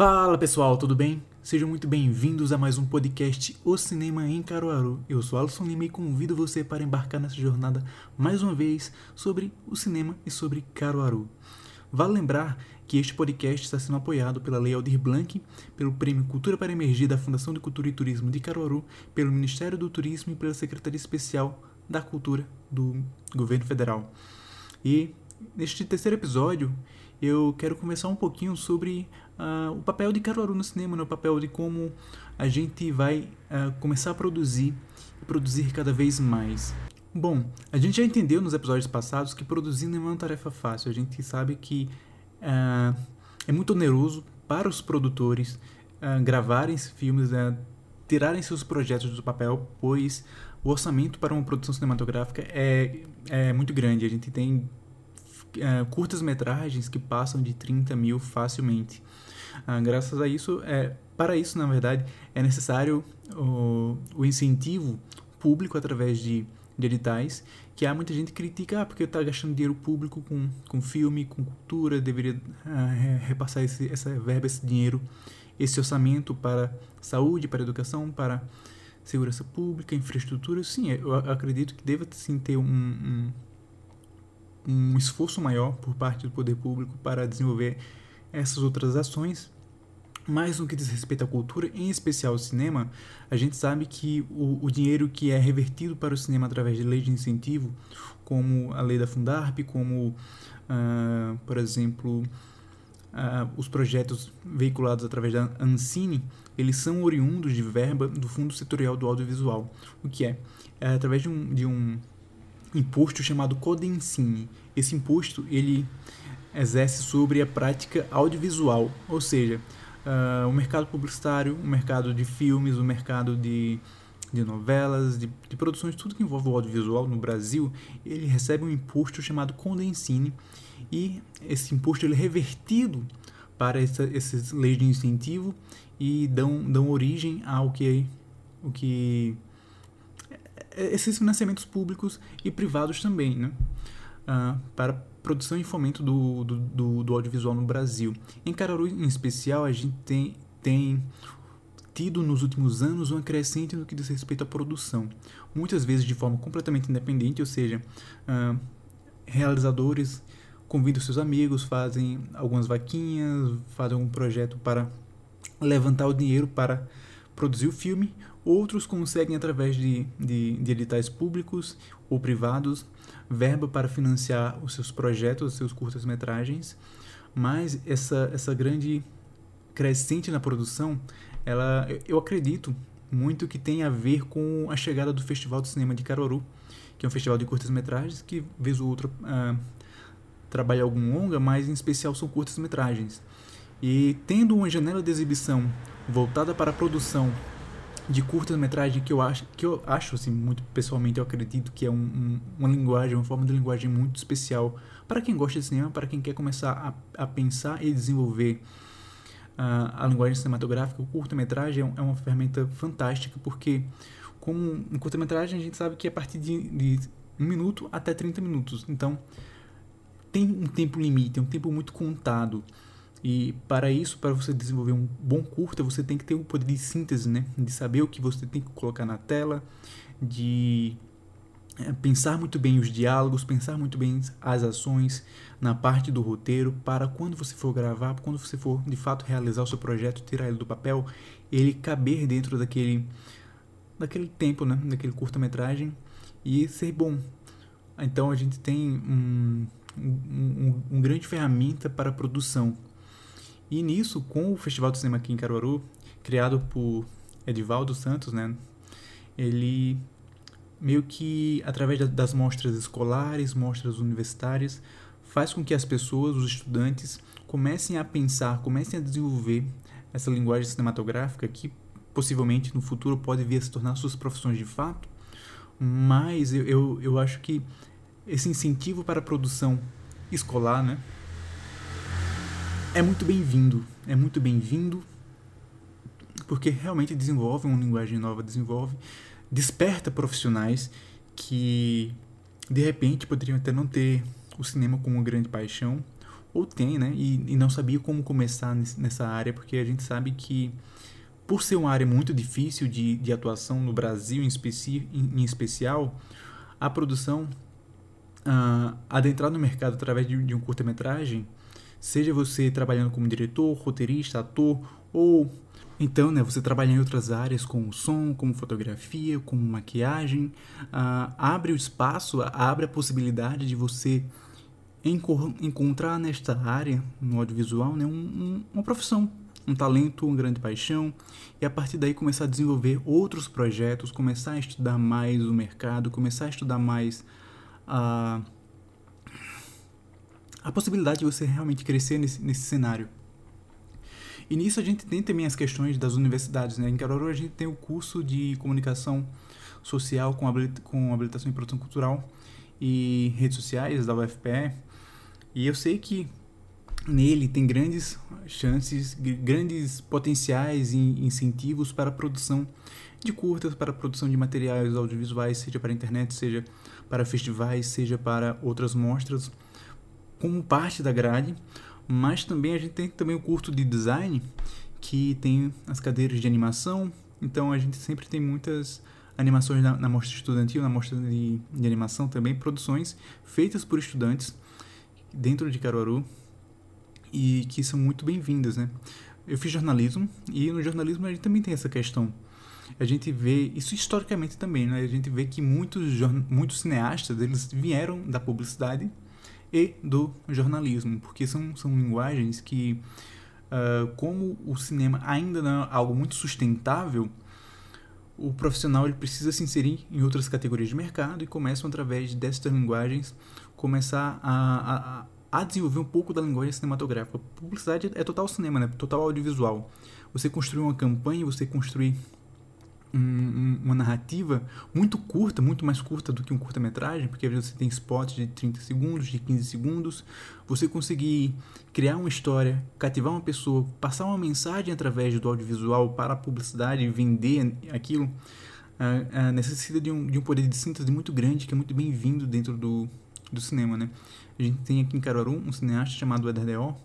Fala pessoal, tudo bem? Sejam muito bem-vindos a mais um podcast O Cinema em Caruaru. Eu sou Alisson Lima e convido você para embarcar nessa jornada mais uma vez sobre o cinema e sobre Caruaru. Vale lembrar que este podcast está sendo apoiado pela Lei Aldir Blanc, pelo Prêmio Cultura para Emergir da Fundação de Cultura e Turismo de Caruaru, pelo Ministério do Turismo e pela Secretaria Especial da Cultura do Governo Federal. E neste terceiro episódio, eu quero conversar um pouquinho sobre uh, o papel de Caruaru no cinema, né? o papel de como a gente vai uh, começar a produzir e produzir cada vez mais. Bom, a gente já entendeu nos episódios passados que produzir não é uma tarefa fácil. A gente sabe que uh, é muito oneroso para os produtores gravarem filmes, tirarem seus projetos do papel, pois o orçamento para uma produção cinematográfica é, é muito grande. A gente tem uh, curtas-metragens que passam de 30 mil facilmente. Uh, graças a isso, é, para isso, na verdade, é necessário o, o incentivo público através de, de editais, que há muita gente que critica, ah, porque está gastando dinheiro público com, com filme, com cultura, deveria uh, repassar esse, essa verba, esse dinheiro, esse orçamento para saúde, para educação, para segurança pública, infraestrutura. Sim, eu acredito que deva sim ter um, um um esforço maior por parte do poder público para desenvolver essas outras ações. Mas no que diz respeito à cultura, em especial ao cinema, a gente sabe que o, o dinheiro que é revertido para o cinema através de leis de incentivo, como a lei da Fundarp, como, uh, por exemplo, uh, os projetos veiculados através da Ancine, eles são oriundos de verba do Fundo Setorial do Audiovisual. O que é? é através de um, de um imposto chamado Codencine. Esse imposto ele exerce sobre a prática audiovisual, ou seja, uh, o mercado publicitário, o mercado de filmes, o mercado de, de novelas, de, de produções, tudo que envolve o audiovisual no Brasil, ele recebe um imposto chamado Codencine e esse imposto ele é revertido para essa, essas leis de incentivo e dão, dão origem ao que, o que é, esses financiamentos públicos e privados também, né? Uh, para produção e fomento do, do, do, do, audiovisual no Brasil. Em Caruaru, em especial, a gente tem, tem tido nos últimos anos uma crescente no que diz respeito à produção. Muitas vezes de forma completamente independente, ou seja, uh, realizadores convidam seus amigos, fazem algumas vaquinhas, fazem um projeto para levantar o dinheiro para produzir o filme, outros conseguem, através de, de, de editais públicos ou privados, verba para financiar os seus projetos, os seus curtas-metragens, mas essa, essa grande crescente na produção, ela, eu acredito muito que tem a ver com a chegada do Festival do Cinema de Caruaru, que é um festival de curtas-metragens que, vez ou outra, uh, trabalha algum longa, mas em especial são curtas-metragens. E tendo uma janela de exibição voltada para a produção de curtas-metragem que eu acho, que eu acho assim, muito pessoalmente, eu acredito que é um, um, uma linguagem, uma forma de linguagem muito especial para quem gosta de cinema, para quem quer começar a, a pensar e desenvolver uh, a linguagem cinematográfica. O curta-metragem é, é uma ferramenta fantástica porque, como um curta-metragem, a gente sabe que é a partir de, de um minuto até 30 minutos. Então, tem um tempo limite, é um tempo muito contado. E para isso, para você desenvolver um bom curta, você tem que ter o poder de síntese, né? De saber o que você tem que colocar na tela, de é, pensar muito bem os diálogos, pensar muito bem as ações na parte do roteiro, para quando você for gravar, quando você for de fato realizar o seu projeto, tirar ele do papel, ele caber dentro daquele daquele tempo, né? Daquele curta-metragem e ser bom. Então a gente tem um, um, um, um grande ferramenta para a produção e nisso, com o Festival do Cinema aqui em Caruaru, criado por Edivaldo Santos, né? Ele meio que através das mostras escolares, mostras universitárias, faz com que as pessoas, os estudantes, comecem a pensar, comecem a desenvolver essa linguagem cinematográfica que possivelmente no futuro pode vir a se tornar suas profissões de fato. Mas eu, eu, eu acho que esse incentivo para a produção escolar, né? É muito bem-vindo. É muito bem-vindo porque realmente desenvolve uma linguagem nova, desenvolve, desperta profissionais que de repente poderiam até não ter o cinema como uma grande paixão ou tem, né? E, e não sabia como começar nessa área, porque a gente sabe que por ser uma área muito difícil de, de atuação no Brasil em, especi, em, em especial, a produção uh, adentrar no mercado através de, de um curta-metragem, seja você trabalhando como diretor, roteirista, ator ou então, né, você trabalhar em outras áreas como som, como fotografia, como maquiagem, uh, abre o espaço, abre a possibilidade de você encontrar nesta área, no audiovisual, né, um, um, uma profissão, um talento, uma grande paixão, e a partir daí começar a desenvolver outros projetos, começar a estudar mais o mercado, começar a estudar mais a, a possibilidade de você realmente crescer nesse, nesse cenário. E nisso a gente tem também as questões das universidades. Né? Em Caruaru a gente tem o curso de comunicação social com, com habilitação em produção cultural e redes sociais da UFPE. E eu sei que nele tem grandes chances, grandes potenciais e incentivos para a produção de curtas, para a produção de materiais audiovisuais, seja para a internet, seja para festivais, seja para outras mostras, como parte da grade. Mas também a gente tem também o curso de design, que tem as cadeiras de animação. Então a gente sempre tem muitas animações na, na mostra estudantil, na mostra de, de animação também, produções feitas por estudantes dentro de Caruaru e que são muito bem-vindas, né? Eu fiz jornalismo e no jornalismo a gente também tem essa questão. A gente vê isso historicamente também, né? A gente vê que muitos muitos cineastas eles vieram da publicidade e do jornalismo, porque são são linguagens que uh, como o cinema ainda não é algo muito sustentável, o profissional ele precisa se inserir em outras categorias de mercado e começam através dessas linguagens começar a, a a desenvolver um pouco da linguagem cinematográfica. Publicidade é total cinema, né? Total audiovisual. Você construir uma campanha, você construir um, um, uma narrativa muito curta, muito mais curta do que um curta-metragem, porque você tem spots de 30 segundos, de 15 segundos. Você conseguir criar uma história, cativar uma pessoa, passar uma mensagem através do audiovisual para a publicidade e vender aquilo, uh, uh, necessita de um, de um poder de síntese muito grande, que é muito bem-vindo dentro do, do cinema, né? A gente tem aqui em Caruaru um cineasta chamado Eder Deol,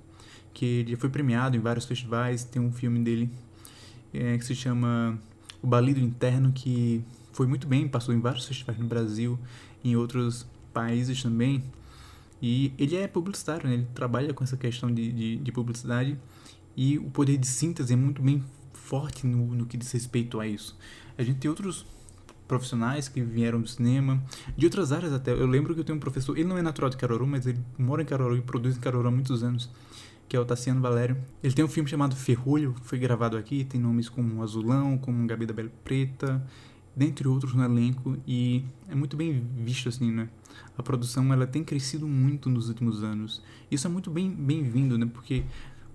que já foi premiado em vários festivais, tem um filme dele é, que se chama O Balido Interno, que foi muito bem, passou em vários festivais no Brasil, em outros países também. E ele é publicitário, né? ele trabalha com essa questão de, de, de, publicidade e o poder de síntese é muito bem forte no, no que diz respeito a isso. A gente tem outros profissionais que vieram do cinema, de outras áreas até. Eu lembro que eu tenho um professor, ele não é natural de Caruaru, mas ele mora em Caruaru e produz em Caruaru há muitos anos, que é o Tassiano Valério. Ele tem um filme chamado Ferrolho, foi gravado aqui, tem nomes como Azulão, como Gabi da Bela Preta, dentre outros no elenco, e é muito bem visto assim, né? A produção ela tem crescido muito nos últimos anos. Isso é muito bem bem-vindo, né? Porque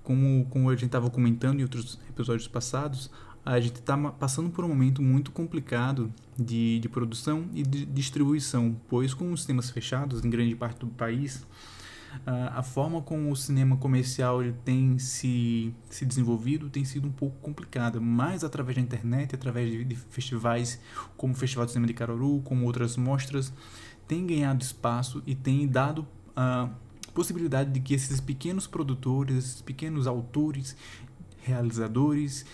como, como a gente estava comentando em outros episódios passados, a gente está passando por um momento muito complicado de, de produção e de distribuição, pois com os cinemas fechados em grande parte do país, a forma como o cinema comercial ele tem se, se desenvolvido tem sido um pouco complicada, mas através da internet, através de, de festivais como o Festival de Cinema de Caruaru, como outras mostras, tem ganhado espaço e tem dado a possibilidade de que esses pequenos produtores, esses pequenos autores, realizadores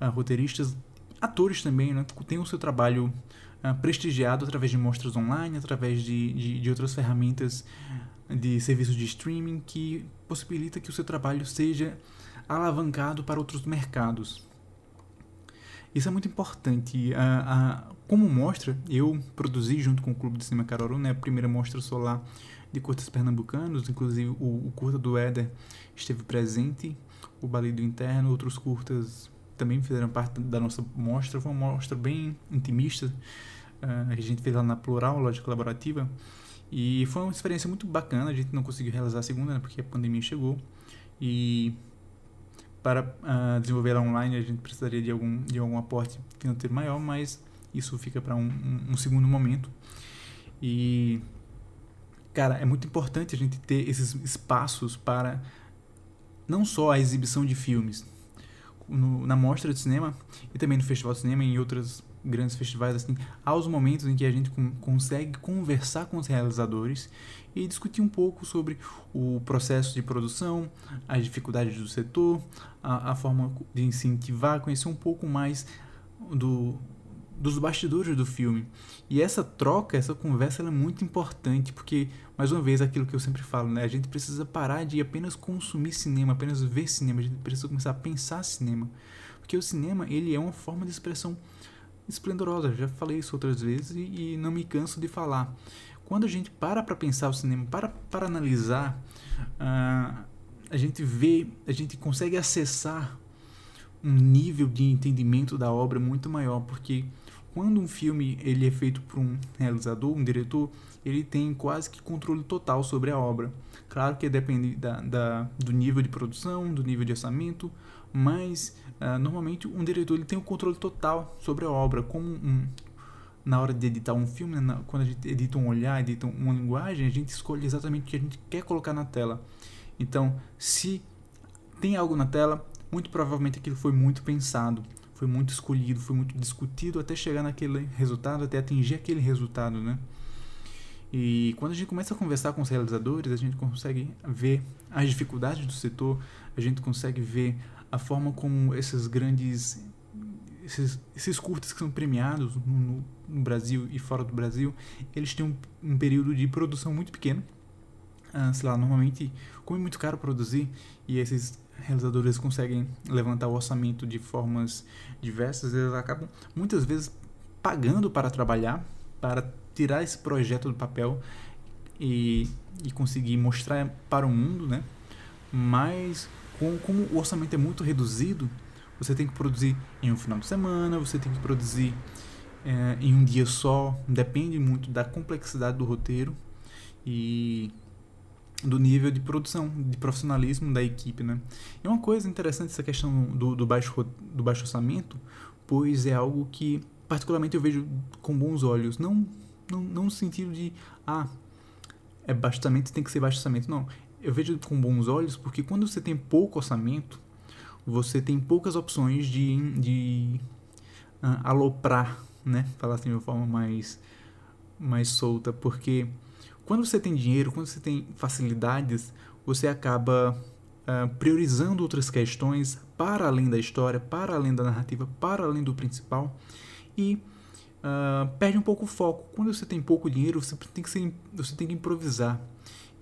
uh, roteiristas, atores também, né, têm o seu trabalho uh, prestigiado através de mostras online, através de, de, de, outras ferramentas de serviços de streaming que possibilita que o seu trabalho seja alavancado para outros mercados. Isso é muito importante. Uh, como mostra, eu produzi junto com o Clube de Cinema Caruaru, né, a primeira mostra solar de curtas pernambucanos, inclusive o, o curta do Éder esteve presente, o Balido Interno, outros curtas também fizeram parte da nossa mostra. Foi uma mostra bem intimista, a gente fez lá na Plural, loja colaborativa. E foi uma experiência muito bacana. A gente não conseguiu realizar a segunda, né, porque a pandemia chegou. E para uh, desenvolver ela online, a gente precisaria de algum, de algum aporte financeiro maior, mas isso fica para um, um, um segundo momento. E, cara, é muito importante a gente ter esses espaços para não só a exibição de filmes, no, na mostra de cinema e também no festival de cinema e em outras grandes festivais assim, há os momentos em que a gente consegue conversar com os realizadores e discutir um pouco sobre o processo de produção, as dificuldades do setor, a, a forma de incentivar, conhecer um pouco mais do, dos bastidores do filme. E essa troca, essa conversa é muito importante, porque, mais uma vez, aquilo que eu sempre falo, né? A gente precisa parar de apenas consumir cinema, apenas ver cinema, a gente precisa começar a pensar cinema. Porque o cinema, ele é uma forma de expressão esplendorosa, já falei isso outras vezes e, e não me canso de falar. Quando a gente para para pensar o cinema, para para analisar, uh, a gente vê, a gente consegue acessar um nível de entendimento da obra muito maior, porque quando um filme ele é feito por um realizador, um diretor, ele tem quase que controle total sobre a obra. Claro que depende da, da do nível de produção, do nível de orçamento, mas uh, normalmente um diretor ele tem o controle total sobre a obra, como um, na hora de editar um filme, na, quando a gente edita um olhar, edita uma linguagem, a gente escolhe exatamente o que a gente quer colocar na tela. Então, se tem algo na tela, muito provavelmente aquilo foi muito pensado, foi muito escolhido, foi muito discutido até chegar naquele resultado, até atingir aquele resultado, né? E quando a gente começa a conversar com os realizadores, a gente consegue ver as dificuldades do setor, a gente consegue ver a forma como esses grandes esses, esses curtas que são premiados no, no, Brasil e fora do Brasil, eles têm um, um período de produção muito pequeno. Ah, sei lá, normalmente, como é muito caro produzir, e esses realizadores conseguem levantar o orçamento de formas diversas, eles acabam muitas vezes pagando para trabalhar, para tirar esse projeto do papel e, e conseguir mostrar para o mundo, né? Mas com, como o orçamento é muito reduzido, você tem que produzir em um final de semana, você tem que produzir é, em um dia só, depende muito da complexidade do roteiro e do nível de produção, de profissionalismo da equipe, né? É uma coisa interessante essa questão do, do, baixo, do baixo orçamento, pois é algo que particularmente eu vejo com bons olhos, não, não, não no sentido de, ah, é baixo orçamento, tem que ser baixo orçamento, não. Eu vejo com bons olhos porque quando você tem pouco orçamento, você tem poucas opções de, de uh, aloprar, né? Falar assim de uma forma mais, mais solta, porque quando você tem dinheiro, quando você tem facilidades, você acaba uh, priorizando outras questões para além da história, para além da narrativa, para além do principal e uh, perde um pouco o foco. Quando você tem pouco dinheiro, você tem que, ser, você tem que improvisar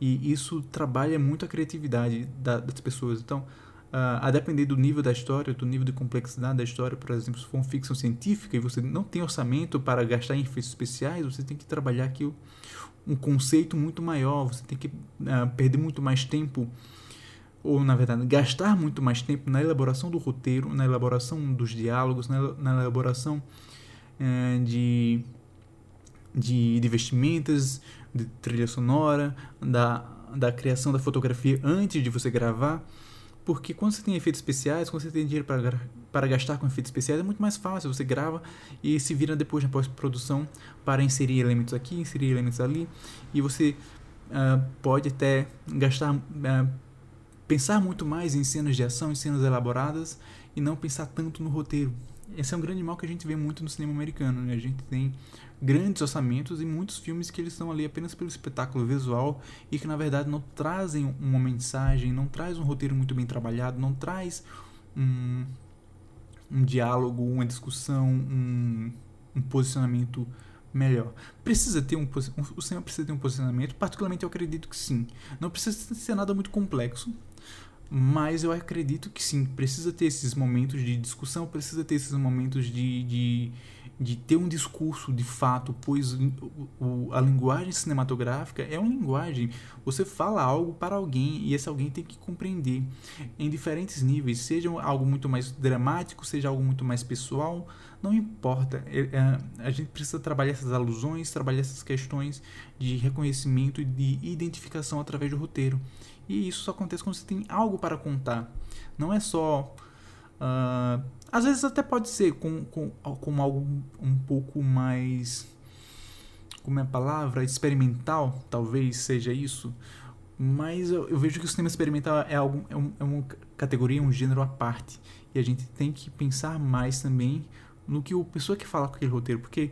e isso trabalha muito a criatividade da, das pessoas. Então, Uh, a depender do nível da história, do nível de complexidade da história, por exemplo, se for uma ficção científica e você não tem orçamento para gastar em efeitos especiais, você tem que trabalhar aqui um conceito muito maior, você tem que uh, perder muito mais tempo, ou na verdade, gastar muito mais tempo na elaboração do roteiro, na elaboração dos diálogos, na, na elaboração de, de, de vestimentas, de trilha sonora, da, da criação da fotografia antes de você gravar porque quando você tem efeitos especiais, quando você tem dinheiro para, para gastar com efeitos especiais, é muito mais fácil. Você grava e se vira depois na pós-produção para inserir elementos aqui, inserir elementos ali. E você uh, pode até gastar, uh, pensar muito mais em cenas de ação, em cenas elaboradas e não pensar tanto no roteiro. Esse é um grande mal que a gente vê muito no cinema americano. Né? A gente tem grandes orçamentos e muitos filmes que eles estão ali apenas pelo espetáculo visual e que na verdade não trazem uma mensagem, não traz um roteiro muito bem trabalhado, não traz um, um diálogo, uma discussão, um, um posicionamento melhor. Precisa ter um o cinema precisa ter um posicionamento, particularmente eu acredito que sim. Não precisa ser nada muito complexo, mas eu acredito que sim, precisa ter esses momentos de discussão, precisa ter esses momentos de, de de ter um discurso de fato, pois o, a linguagem cinematográfica é uma linguagem. Você fala algo para alguém e esse alguém tem que compreender em diferentes níveis, seja algo muito mais dramático, seja algo muito mais pessoal, não importa. É, é, a gente precisa trabalhar essas alusões, trabalhar essas questões de reconhecimento e de identificação através do roteiro. E isso só acontece quando você tem algo para contar. Não é só. Uh, às vezes até pode ser com, com, com algo um pouco mais. Como é a palavra? Experimental, talvez seja isso. Mas eu, eu vejo que o cinema experimental é, algo, é, um, é uma categoria, um gênero à parte. E a gente tem que pensar mais também no que o pessoa quer falar com aquele roteiro, porque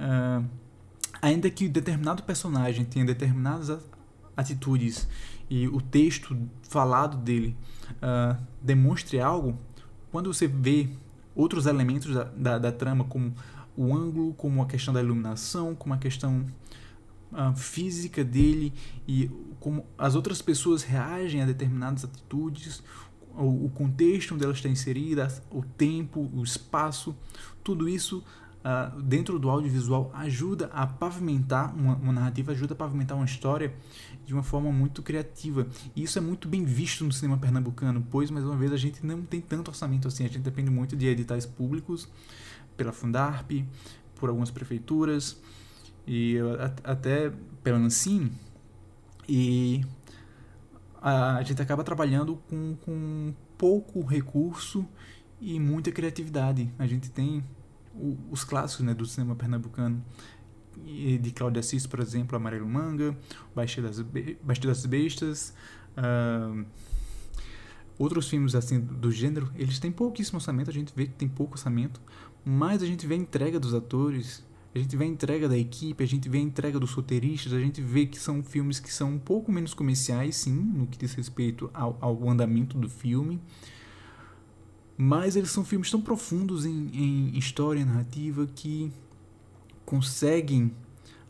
uh, ainda que determinado personagem tenha determinadas atitudes e o texto falado dele uh, demonstre algo, quando você vê outros elementos da, da, da, trama, como o ângulo, como a questão da iluminação, como a questão uh, física dele e como as outras pessoas reagem a determinadas atitudes, o, o contexto onde ela está inserida, o tempo, o espaço, tudo isso uh, dentro do audiovisual ajuda a pavimentar uma, uma, narrativa, ajuda a pavimentar uma história de uma forma muito criativa. E isso é muito bem visto no cinema pernambucano, pois, mais uma vez, a gente não tem tanto orçamento assim, a gente depende muito de editais públicos, pela Fundarp, por algumas prefeituras e até pela Ancine. E a gente acaba trabalhando com, com pouco recurso e muita criatividade. A gente tem os clássicos né, do cinema pernambucano, de Cláudia Assis, por exemplo, Amarelo Manga, Baixo das, Be das Bestas, uh, outros filmes assim do gênero, eles têm pouquíssimo orçamento, a gente vê que tem pouco orçamento, mas a gente vê a entrega dos atores, a gente vê a entrega da equipe, a gente vê a entrega dos roteiristas, a gente vê que são filmes que são um pouco menos comerciais, sim, no que diz respeito ao, ao andamento do filme, mas eles são filmes tão profundos em, em história narrativa que conseguem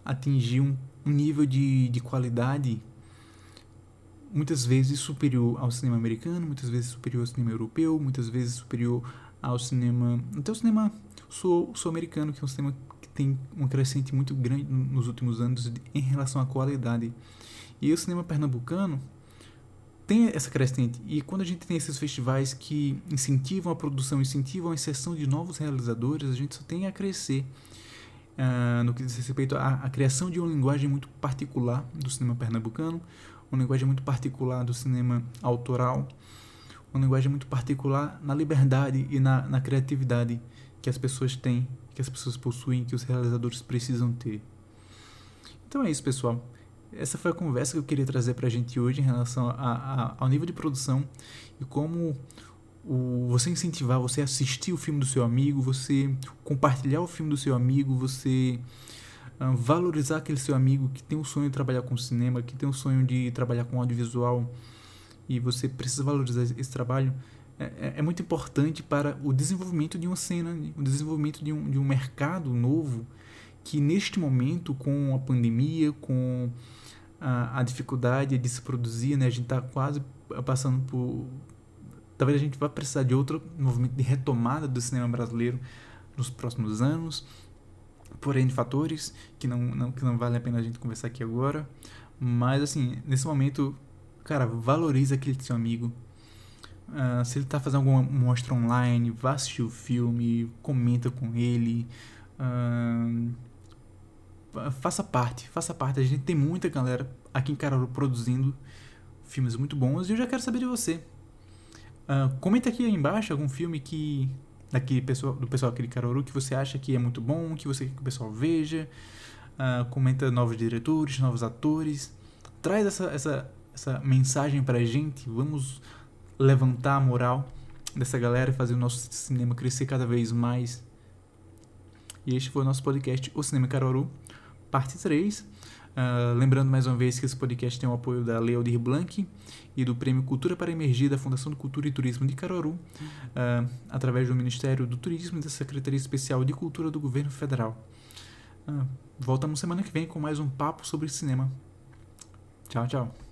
atingir um, um nível de, de qualidade muitas vezes superior ao cinema americano, muitas vezes superior ao cinema europeu, muitas vezes superior ao cinema. até o cinema sul-americano, que é um cinema que tem um crescente muito grande nos últimos anos em relação à qualidade. E o cinema pernambucano tem essa crescente. E quando a gente tem esses festivais que incentivam a produção, incentivam a inserção de novos realizadores, a gente só tem a crescer uh, no que diz respeito à, à, criação de uma linguagem muito particular do cinema pernambucano, uma linguagem muito particular do cinema autoral, uma linguagem muito particular na liberdade e na, na criatividade que as pessoas têm, que as pessoas possuem, que os realizadores precisam ter. Então é isso, pessoal essa foi a conversa que eu queria trazer para a gente hoje em relação a, a, ao nível de produção e como o, você incentivar você assistir o filme do seu amigo, você compartilhar o filme do seu amigo, você uh, valorizar aquele seu amigo que tem o sonho de trabalhar com cinema, que tem o sonho de trabalhar com audiovisual e você precisa valorizar esse trabalho. É, é, é muito importante para o desenvolvimento de uma cena, o desenvolvimento de um, de um mercado novo que neste momento, com a pandemia, com a, a dificuldade de se produzir, né? A gente está quase passando por talvez a gente vá precisar de outro movimento de retomada do cinema brasileiro nos próximos anos, porém de fatores que não, não, que não vale a pena a gente conversar aqui agora. Mas assim, nesse momento, cara, valoriza aquele seu amigo. Uh, se ele está fazendo alguma mostra online, vá assistir o filme, comenta com ele. Uh, faça parte, faça parte. A gente tem muita galera aqui em Caruaru produzindo filmes muito bons e eu já quero saber de você. Uh, comenta aqui embaixo algum filme que daqui pessoal, do pessoal aqui de Caruaru que você acha que é muito bom, que você quer que o pessoal veja. Uh, comenta novos diretores, novos atores. Traz essa, essa, essa mensagem pra gente. Vamos levantar a moral dessa galera e fazer o nosso cinema crescer cada vez mais. E este foi o nosso podcast O Cinema Caruaru parte 3. Uh, ah, lembrando mais uma vez que esse podcast tem o apoio da Lei Blanc e do Prêmio Cultura para Emergir da Fundação de Cultura e Turismo de Caruaru, uh, através do Ministério do Turismo e da Secretaria Especial de Cultura do Governo Federal. Uh, voltamos semana que vem com mais um papo sobre cinema. Tchau, tchau.